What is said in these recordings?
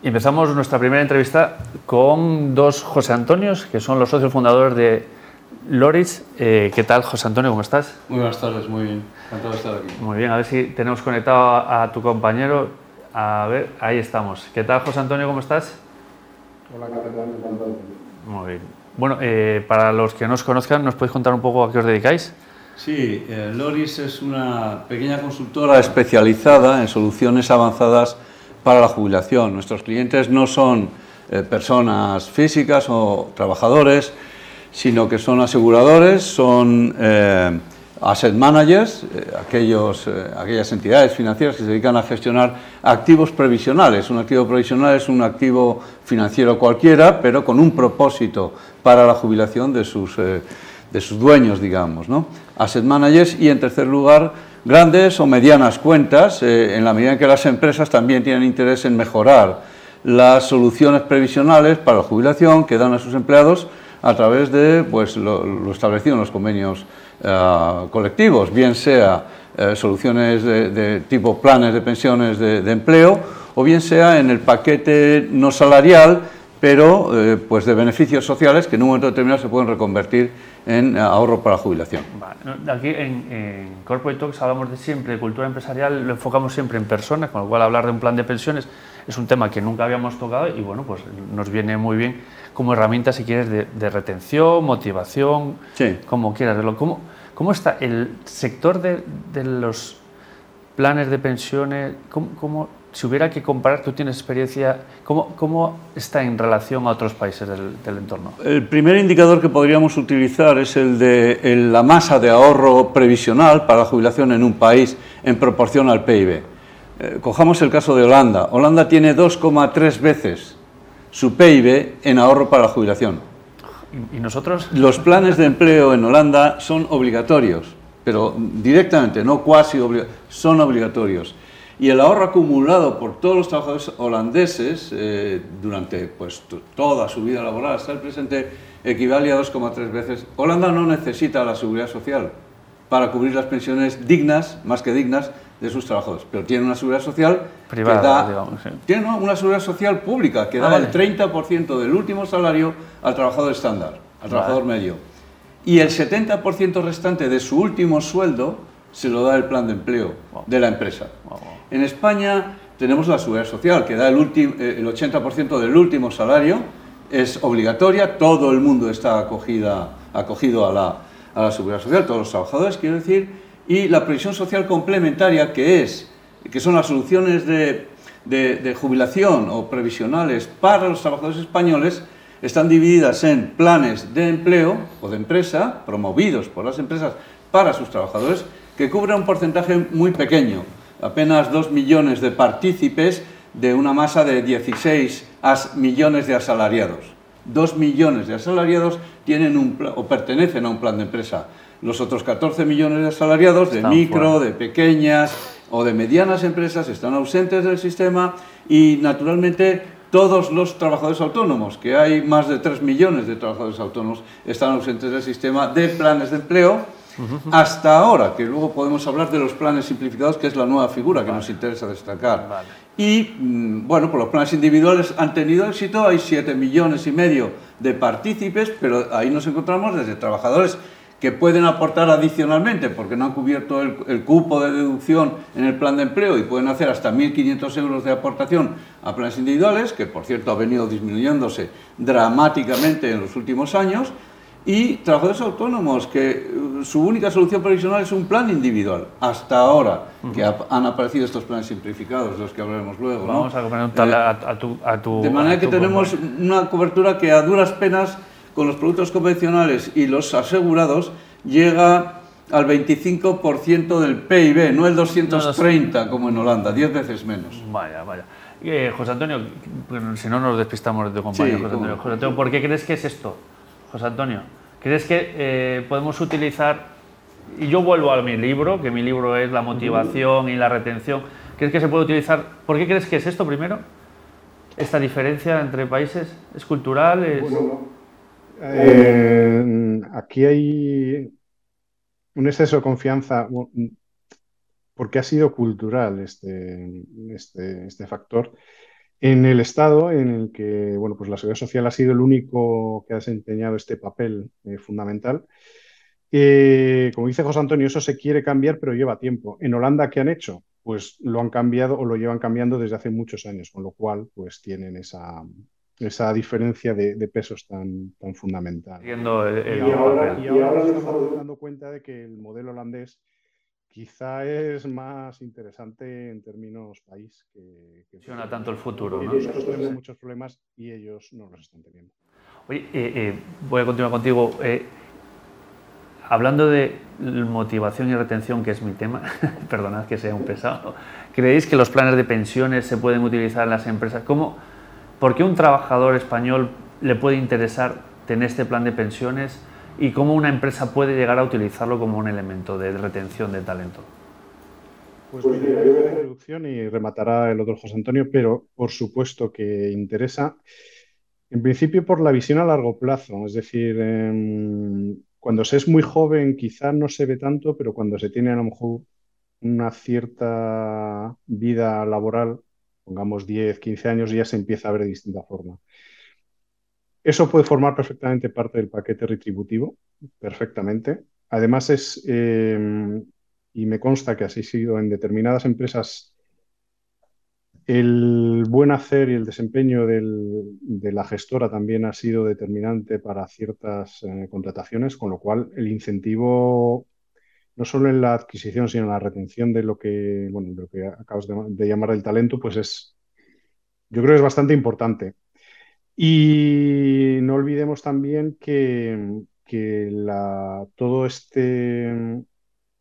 Y empezamos nuestra primera entrevista con dos José Antonios, que son los socios fundadores de Loris. Eh, ¿Qué tal, José Antonio? ¿Cómo estás? Muy buenas tardes, muy bien. Encantado de estar aquí. Muy bien, a ver si tenemos conectado a, tu compañero. A ver, ahí estamos. ¿Qué tal, José Antonio? ¿Cómo estás? Hola, ¿qué tal? Encantado. Muy bien. Bueno, eh, para los que no os conozcan, ¿nos podéis contar un poco a qué os dedicáis? Sí, eh, Loris es una pequeña consultora especializada en soluciones avanzadas para la jubilación. Nuestros clientes no son eh, personas físicas o trabajadores, sino que son aseguradores, son eh, asset managers, eh, aquellos, aquellas entidades financieras que se dedican a gestionar activos previsionales. Un activo previsional es un activo financiero cualquiera, pero con un propósito para la jubilación de sus, de sus dueños, digamos. ¿no? Asset managers y, en tercer lugar, grandes o medianas cuentas, eh, en la medida en que las empresas también tienen interés en mejorar las soluciones previsionales para la jubilación que dan a sus empleados a través de pues, lo, establecido en los convenios eh, colectivos, bien sea eh, soluciones de, tipo planes de pensiones de, de, empleo o bien sea en el paquete no salarial, pero pues de beneficios sociales que en un momento determinado se pueden reconvertir en ahorro para jubilación. Aquí en, en, Corporate Talks hablamos de siempre de cultura empresarial, lo enfocamos siempre en personas, con lo cual hablar de un plan de pensiones es un tema que nunca habíamos tocado y bueno, pues nos viene muy bien como herramienta, si quieres, de, retención, motivación, como quieras verlo. ¿Cómo, ¿Cómo está el sector de, de los planes de pensiones? ¿Cómo, cómo si hubiera que comparar, tú tienes experiencia, ¿cómo, cómo está en relación a otros países del, entorno? El primer indicador que podríamos utilizar es el de la masa de ahorro previsional para la jubilación en un país en proporción al PIB. Eh, cojamos el caso de Holanda. Holanda tiene 2,3 veces su PIB en ahorro para la jubilación. ¿Y nosotros? Los planes de empleo en Holanda son obligatorios, pero directamente, no cuasi obligatorios, son obligatorios y el ahorro acumulado por todos los trabajadores holandeses eh, durante pues, toda su vida laboral hasta el presente equivale a 2,3 veces. Holanda no necesita la seguridad social para cubrir las pensiones dignas, más que dignas, de sus trabajadores, pero tiene una seguridad social privada, digamos, tiene una seguridad social pública que da el 30% del último salario al trabajador estándar, al trabajador medio, y el 70% restante de su último sueldo se lo da el plan de empleo de la empresa. En España tenemos la seguridad social, que da el, eh, el 80% del último salario, es obligatoria, todo el mundo está acogida, acogido a la, a la seguridad social, todos los trabajadores, quiero decir, y la previsión social complementaria, que, es, que son las soluciones de, de, jubilación o previsionales para los trabajadores españoles, están divididas en planes de empleo o de empresa, promovidos por las empresas para sus trabajadores, que cubren un porcentaje muy pequeño, apenas 2 millones de partícipes de una masa de 16 millones de asalariados. 2 millones de asalariados tienen un, o pertenecen a un plan de empresa. Los otros 14 millones de asalariados de micro, de pequeñas o de medianas empresas están ausentes del sistema y naturalmente todos los trabajadores autónomos, que hay más de 3 millones de trabajadores autónomos, están ausentes del sistema de planes de empleo hasta ahora, que luego podemos hablar de los planes simplificados, que es la nueva figura que nos interesa destacar. Y mm, bueno, pues los planes individuales han tenido éxito, hay 7 millones y medio de partícipes, pero ahí nos encontramos desde trabajadores que pueden aportar adicionalmente porque no han cubierto el, cupo de deducción en el plan de empleo y pueden hacer hasta 1.500 euros de aportación a planes individuales, que por cierto ha venido disminuyéndose dramáticamente en los últimos años, y trabajadores autónomos, que uh, su única solución provisional es un plan individual, hasta ahora que han aparecido estos planes simplificados, de los que hablaremos luego. Vamos a comentar eh, a, tu, a, tu, De manera que tenemos una cobertura que a duras penas, con los productos convencionales y los asegurados, llega al 25% del PIB, no el 230 como en Holanda, 10 veces menos. Vaya, vaya. Eh, José Antonio, si no nos despistamos de tu compañero, José Antonio. José Antonio, ¿por qué crees que es esto? José Antonio, ¿crees que eh, podemos utilizar, y yo vuelvo a mi libro, que mi libro es la motivación y la retención, ¿crees que se puede utilizar? ¿Por qué crees que es esto primero? ¿Esta diferencia entre países es cultural? Eh, aquí hay un exceso de confianza, porque ha sido cultural este, este, este factor en el Estado en el que bueno, pues la seguridad social ha sido el único que ha desempeñado este papel eh, fundamental. Eh, como dice José Antonio, eso se quiere cambiar, pero lleva tiempo. En Holanda, ¿qué han hecho? Pues lo han cambiado o lo llevan cambiando desde hace muchos años, con lo cual pues tienen esa, esa diferencia de, pesos tan, tan fundamental. y, ahora, y ahora nos estamos dando cuenta de que el modelo holandés quizá es más interesante en términos país que... que tanto el futuro. ¿no? Nosotros tenemos muchos problemas y ellos no los están teniendo. Oye, eh, eh, voy a continuar contigo. Eh, hablando de motivación y retención, que es mi tema, perdonad que sea un pesado, ¿creéis que los planes de pensiones se pueden utilizar en las empresas? ¿Cómo, ¿Por qué un trabajador español le puede interesar tener este plan de pensiones? Y cómo una empresa puede llegar a utilizarlo como un elemento de retención de talento. Pues mira, yo voy a introducción y rematará el otro José Antonio, pero por supuesto que interesa, en principio por la visión a largo plazo, es decir, em, cuando se es muy joven quizá no se ve tanto, pero cuando se tiene a lo mejor una cierta vida laboral, pongamos 10, 15 años, ya se empieza a ver de distinta forma. Eso puede formar perfectamente parte del paquete retributivo, perfectamente. Además es, em, y me consta que así ha sido en determinadas empresas, el buen hacer y el desempeño de la gestora también ha sido determinante para ciertas eh, contrataciones, con lo cual el incentivo, no solo en la adquisición, sino en la retención de lo que, bueno, de lo que acabas de, de llamar el talento, pues es, yo creo que es bastante importante. Y no olvidemos también que, todo este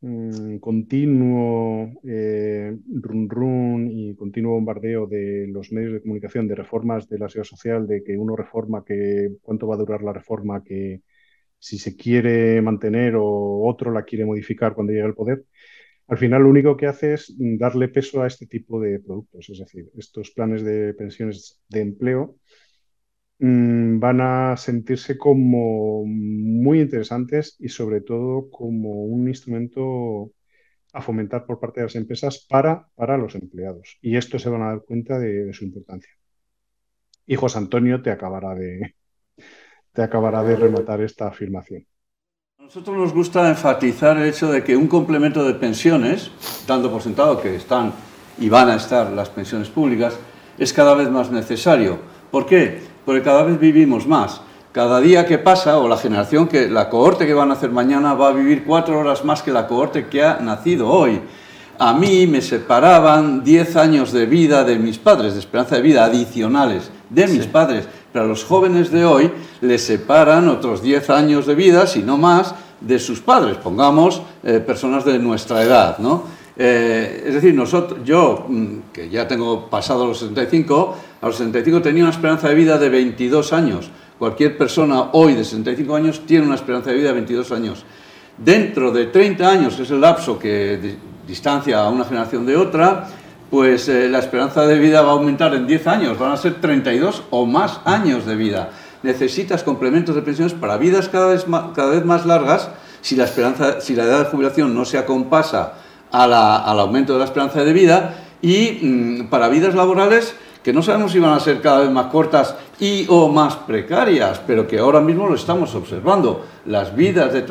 mm, continuo eh, run run y continuo bombardeo de los medios de comunicación de reformas de la seguridad social, de que uno reforma, que cuánto va a durar la reforma, que si se quiere mantener o otro la quiere modificar cuando llegue al poder, al final lo único que hace es darle peso a este tipo de productos, es decir, estos planes de pensiones de empleo van a sentirse como muy interesantes y sobre todo como un instrumento a fomentar por parte de las empresas para, para los empleados. Y esto se van a dar cuenta de, su importancia. Y José Antonio te acabará de, te acabará de rematar esta afirmación. A nosotros nos gusta enfatizar el hecho de que un complemento de pensiones, dando por sentado que están y van a estar las pensiones públicas, es cada vez más necesario. ¿Por qué? Porque cada vez vivimos más. Cada día que pasa, o la generación que, la cohorte que van a hacer mañana va a vivir cuatro horas más que la cohorte que ha nacido hoy. A mí me separaban 10 años de vida de mis padres, de esperanza de vida adicionales de mis padres, pero a los jóvenes de hoy les separan otros 10 años de vida, si no más, de sus padres, pongamos eh, personas de nuestra edad, ¿no? Eh, es decir, nosotros, yo, mm, que ya tengo pasado los 65, a los 65 tenía una esperanza de vida de 22 años. Cualquier persona hoy de 65 años tiene una esperanza de vida de 22 años. Dentro de 30 años, que es el lapso que distancia a una generación de otra, pues eh, la esperanza de vida va a aumentar en 10 años, van a ser 32 o más años de vida. Necesitas complementos de pensiones para vidas cada vez más, cada vez más largas si la, esperanza, si la edad de jubilación no se acompasa al aumento de la esperanza de vida y mm, para vidas laborales que no sabemos si van a ser cada vez más cortas y o más precarias, pero que ahora mismo lo estamos observando. Las vidas de,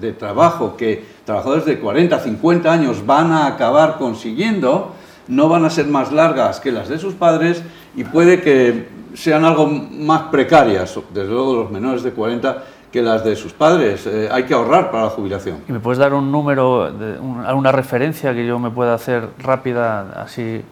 de, trabajo que trabajadores de 40, 50 años van a acabar consiguiendo no van a ser más largas que las de sus padres y puede que sean algo más precarias, desde luego los menores de 40, que las de sus padres. Eh, hay que ahorrar para la jubilación. ¿Y me puedes dar un número, de, alguna referencia que yo me pueda hacer rápida, así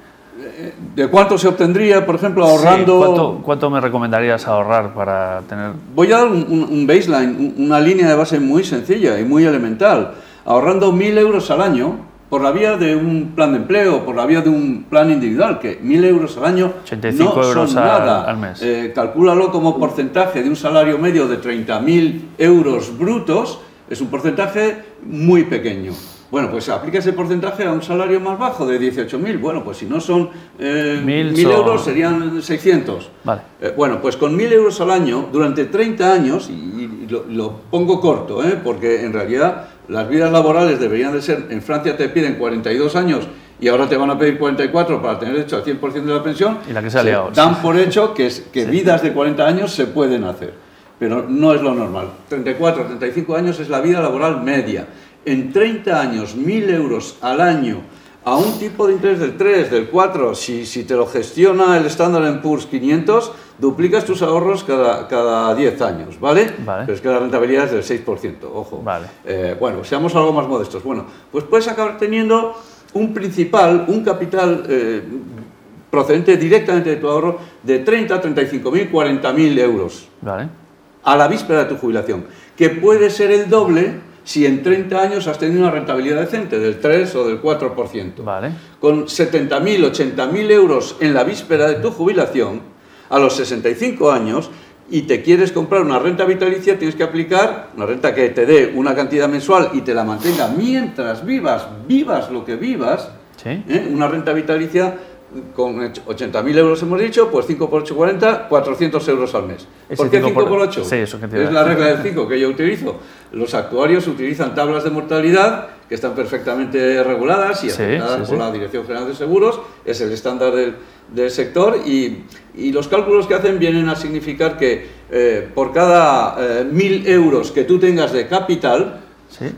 ¿De cuánto se obtendría, por ejemplo, ahorrando? ¿cuánto, me recomendarías ahorrar para tener...? Voy a dar un, baseline, una línea de base muy sencilla y muy elemental. Ahorrando 1.000 euros al año por la vía de un plan de empleo, por la vía de un plan individual, que 1.000 euros al año 85 no euros son nada. Al, mes. Eh, calcúlalo como porcentaje de un salario medio de 30.000 euros brutos, es un porcentaje muy pequeño. Bueno, pues aplica ese porcentaje a un salario más bajo de 18.000. Bueno, pues si no son eh, 1.000 euros, serían 600. Vale. Eh, bueno, pues con 1.000 euros al año, durante 30 años, y, lo, pongo corto, ¿eh? porque en realidad las vidas laborales deberían de ser, en Francia te piden 42 años y ahora te van a pedir 44 para tener hecho al 100% de la pensión, y la que se ha liado, dan por hecho que, es, que vidas de 40 años se pueden hacer, pero no es lo normal. 34, 35 años es la vida laboral media. En 30 años, 1.000 euros al año a un tipo de interés del 3, del 4, si, si te lo gestiona el Standard Poor's 500, duplicas tus ahorros cada, cada 10 años, ¿vale? Pero es que la rentabilidad es del 6%, ojo. Vale. Eh, bueno, seamos algo más modestos. Bueno, pues puedes acabar teniendo un principal, un capital eh, procedente directamente de tu ahorro de 30, 35 mil, 40 mil euros. Vale. A la víspera de tu jubilación, que puede ser el doble si en 30 años has tenido una rentabilidad decente del 3 o del 4%. Vale. Con 70.000, 80.000 euros en la víspera de tu jubilación, a los 65 años, y te quieres comprar una renta vitalicia, tienes que aplicar una renta que te dé una cantidad mensual y te la mantenga mientras vivas, vivas lo que vivas, ¿eh? una renta vitalicia con 80.000 euros hemos dicho, pues 5 por 8, 40, 400 euros al mes. ¿Por qué 5 por 8? Sí, eso que es la regla del 5 que yo utilizo. Los actuarios utilizan tablas de mortalidad que están perfectamente reguladas y aceptadas por la Dirección General de Seguros, es el estándar del, del sector y, y, los cálculos que hacen vienen a significar que eh, por cada eh, 1.000 euros que tú tengas de capital,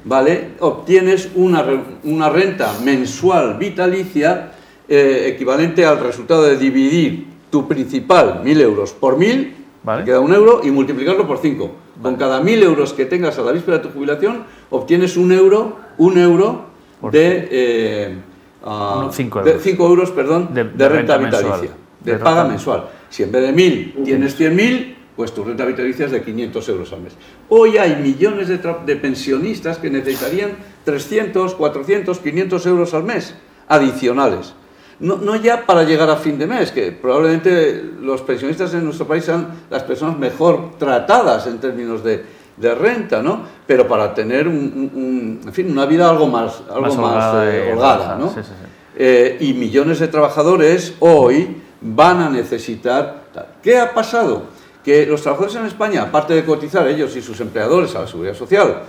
¿vale? obtienes una, una renta mensual vitalicia eh, equivalente al resultado de dividir tu principal, 1.000 euros, por 1.000, queda un euro, y multiplicarlo por 5. Con cada 1.000 euros que tengas a la víspera de tu jubilación, obtienes un euro, un euro de... 5 eh, euros. euros perdón, de, renta, vitalicia, de, paga mensual. Si en vez de 1.000 tienes 100.000, pues tu renta vitalicia es de 500 euros al mes. Hoy hay millones de, de pensionistas que necesitarían 300, 400, 500 euros al mes adicionales no, ya para llegar a fin de mes, que probablemente los pensionistas en nuestro país sean las personas mejor tratadas en términos de, renta, ¿no? Pero para tener un, en fin, una vida algo más, algo más, holgada, eh, ¿no? Eh, y millones de trabajadores hoy van a necesitar... ¿Qué ha pasado? Que los trabajadores en España, aparte de cotizar ellos y sus empleadores a la seguridad social,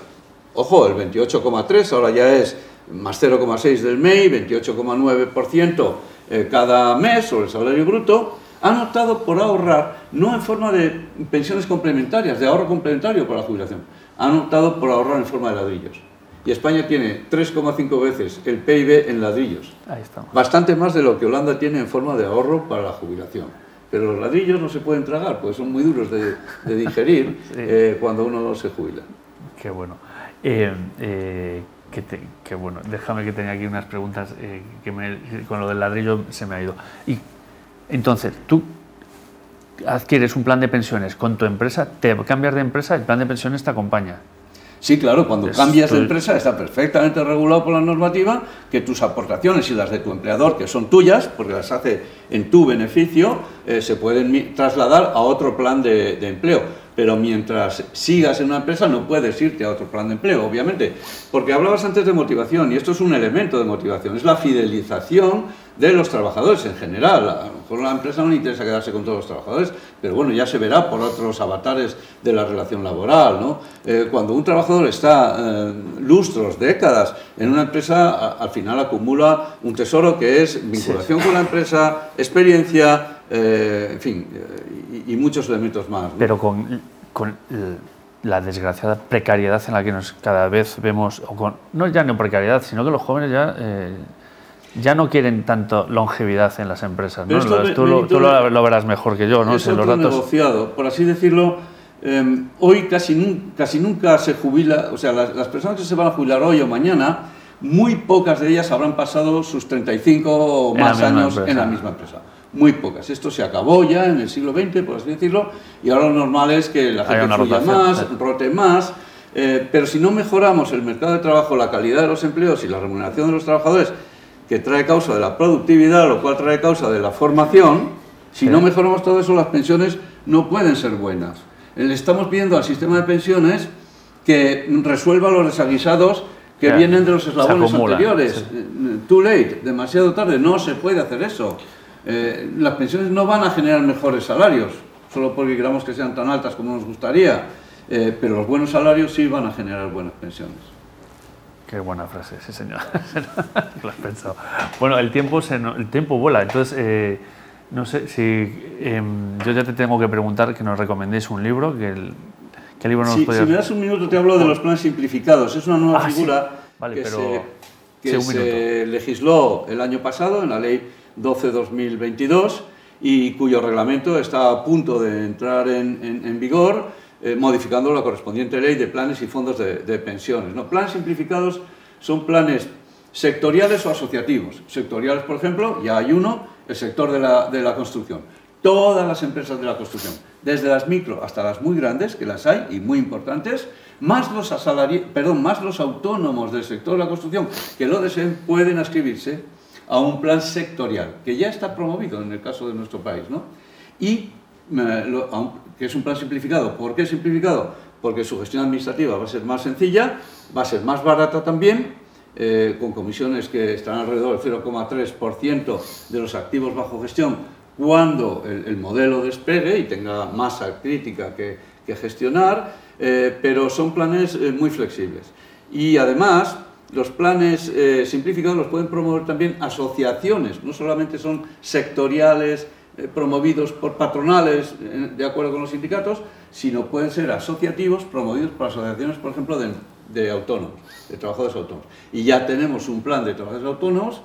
ojo, el 28,3 ahora ya es más 0,6 del MEI, 28,9% eh, cada mes sobre el salario bruto, han optado por ahorrar, no en forma de pensiones complementarias, de ahorro complementario para la jubilación, han optado por ahorrar en forma de ladrillos. Y España tiene 3,5 veces el PIB en ladrillos. Ahí estamos. Bastante más de lo que Holanda tiene en forma de ahorro para la jubilación. Pero los ladrillos no se pueden tragar, porque son muy duros de, digerir eh, cuando uno se jubila. Qué bueno. Eh, que, bueno, déjame que tenía aquí unas preguntas eh, que con lo del ladrillo se me ha ido. Y entonces, tú adquieres un plan de pensiones con tu empresa, te cambias de empresa, el plan de pensiones te acompaña. Sí, claro, cuando cambias de empresa está perfectamente regulado por la normativa que tus aportaciones y las de tu empleador, que son tuyas, porque las hace en tu beneficio, eh, se pueden trasladar a otro plan de empleo pero mientras sigas en una empresa no puedes irte a otro plan de empleo, obviamente, porque hablabas antes de motivación y esto es un elemento de motivación, es la fidelización de los trabajadores en general. A lo mejor a la empresa no le interesa quedarse con todos los trabajadores, pero bueno, ya se verá por otros avatares de la relación laboral. ¿no? Eh, cuando un trabajador está eh, lustros, décadas en una empresa, al final acumula un tesoro que es vinculación con la empresa, experiencia, eh, en fin, y, muchos elementos más. Pero con, con la desgraciada precariedad en la que nos cada vez vemos, o con, no ya no precariedad, sino que los jóvenes ya ya no quieren tanto longevidad en las empresas. ¿no? tú, lo, verás mejor que yo, ¿no? Es los datos... negociado, por así decirlo. Em, hoy casi, casi nunca se jubila, o sea, las, personas que se van a jubilar hoy o mañana, muy pocas de ellas habrán pasado sus 35 o más años en la misma empresa. Muy pocas. Esto se acabó ya en el siglo XX, por así decirlo, y ahora lo normal es que la gente fluya más, rote más. Eh, pero si no mejoramos el mercado de trabajo, la calidad de los empleos y la remuneración de los trabajadores, que trae causa de la productividad, lo cual trae causa de la formación, si no mejoramos todo eso, las pensiones no pueden ser buenas. Le estamos pidiendo al sistema de pensiones que resuelva los desaguisados que vienen de los eslabones anteriores. Eh, too late, demasiado tarde, no se puede hacer eso. Eh, las pensiones no van a generar mejores salarios, solo porque queramos que sean tan altas como nos gustaría, eh, pero los buenos salarios sí van a generar buenas pensiones. Qué buena frase, sí señor. Lo has pensado. Bueno, el tiempo, se, el tiempo vuela, entonces eh, no sé si em, yo ya te tengo que preguntar que nos recomendéis un libro, que el, ¿qué libro nos Si me das un minuto te hablo de los planes simplificados. Es una nueva Ah, sí. figura Vale, que, pero- se, que sí, un se legisló el año pasado en la ley 12-2022 y cuyo reglamento está a punto de entrar en, vigor, eh, modificando la correspondiente ley de planes y fondos de, pensiones. ¿no? Planes simplificados son planes sectoriales o asociativos. Sectoriales, por ejemplo, ya hay uno, el sector de la, de la construcción. Todas las empresas de la construcción, desde las micro hasta las muy grandes, que las hay y muy importantes, más los, asalari- perdón, más los autónomos del sector de la construcción que lo deseen, pueden inscribirse a un plan sectorial, que ya está promovido en el caso de nuestro país. ¿no? Y eh, que es un plan simplificado. ¿Por qué simplificado? Porque su gestión administrativa va a ser más sencilla, va a ser más barata también, eh, con comisiones que están alrededor del 0,3% de los activos bajo gestión cuando el, el modelo despegue y tenga masa crítica que, gestionar, eh, pero son planes muy flexibles. Y además, los planes eh, simplificados los pueden promover también asociaciones, no solamente son sectoriales eh, promovidos por patronales eh, de acuerdo con los sindicatos, sino pueden ser asociativos promovidos por asociaciones, por ejemplo, de, de autónomos, de trabajadores autónomos. Y ya tenemos un plan de trabajadores autónomos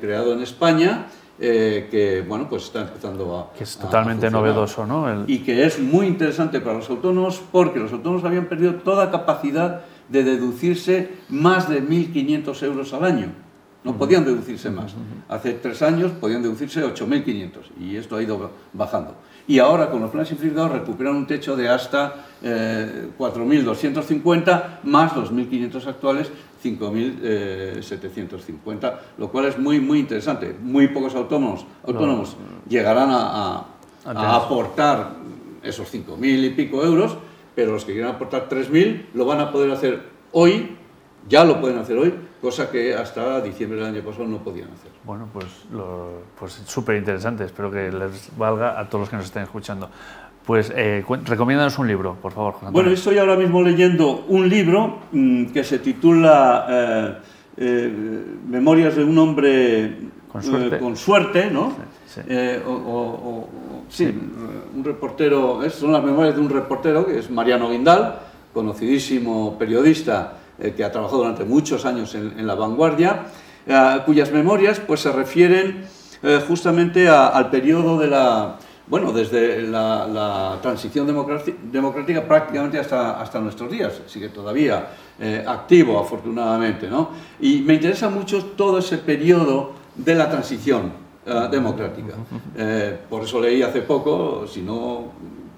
creado en España eh, que, bueno, pues está empezando a Que es a totalmente novedoso, ¿no? El- y que es muy interesante para los autónomos porque los autónomos habían perdido toda capacidad de deducirse más de 1.500 euros al año. No podían deducirse más. Hace tres años podían deducirse 8.500 y esto ha ido bajando. Y ahora con los planes simplificados recuperan un techo de hasta eh, 4.250 más los 1.500 actuales, 5.750, lo cual es muy, muy interesante. Muy pocos autónomos, autónomos llegarán a- a, aportar esos 5.000 y pico euros, pero los que quieran aportar 3.000 lo van a poder hacer hoy, ya lo pueden hacer hoy, cosa que hasta diciembre del año pasado no podían hacer. Bueno, pues, lo- pues súper interesante. Espero que les valga a todos los que nos estén escuchando. Pues eh, recomiéndanos un libro, por favor, José Bueno, estoy ahora mismo leyendo un libro mm, que se titula eh, eh, Memorias de un hombre Con suerte. eh, con suerte, ¿no? Sí, sí. Eh, o, o- o- o- sí, un reportero, es- son las memorias de un reportero que es Mariano Guindal, conocidísimo periodista eh, que ha trabajado durante muchos años en, en La Vanguardia, eh, cuyas memorias pues, se refieren eh, justamente a- al periodo de la, bueno, desde la, la transición democrática prácticamente hasta, hasta nuestros días, sigue todavía eh, activo afortunadamente, ¿no? Y me interesa mucho todo ese periodo de la transición eh, democrática. Eh, por eso leí hace poco, si no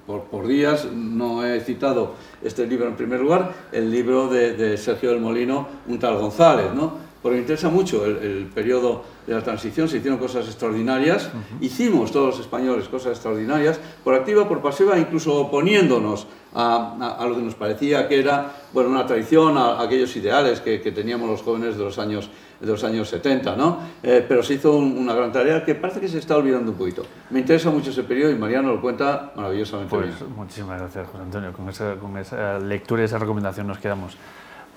por, por días, no he citado este libro en primer lugar, el libro de, de Sergio del Molino, Un tal González, ¿no? Porque me interesa mucho el, el periodo de la transición, se hicieron cosas extraordinarias, hicimos todos los españoles cosas extraordinarias, por activa, por pasiva, incluso oponiéndonos a, a- a lo que nos parecía que era bueno, una traición a, a aquellos ideales que, que teníamos los jóvenes de los años, de los años 70, ¿no? Eh, pero se hizo un- una gran tarea que parece que se está olvidando un poquito. Me interesa mucho ese periodo y Mariano lo cuenta maravillosamente Pues bien. muchísimas gracias, José Antonio. Con esa, con esa lectura y esa recomendación nos quedamos.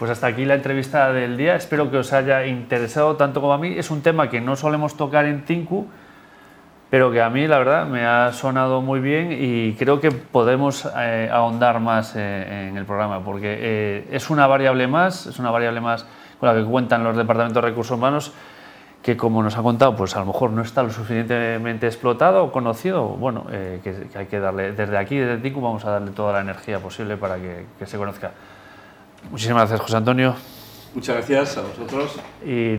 Pues hasta aquí la entrevista del día. Espero que os haya interesado tanto como a mí. Es un tema que no solemos tocar en Tinku, pero que a mí, la verdad, me ha sonado muy bien y creo que podemos eh, ahondar más eh, en el programa, porque eh, es una variable más, es una variable más con la que cuentan los departamentos de recursos humanos que como nos ha contado, pues a lo mejor no está lo suficientemente explotado o conocido, bueno, que, hay que darle, desde aquí, desde TICU, vamos a darle toda la energía posible para que se conozca. Muchísimas gracias, José Antonio. Muchas gracias a vosotros. Y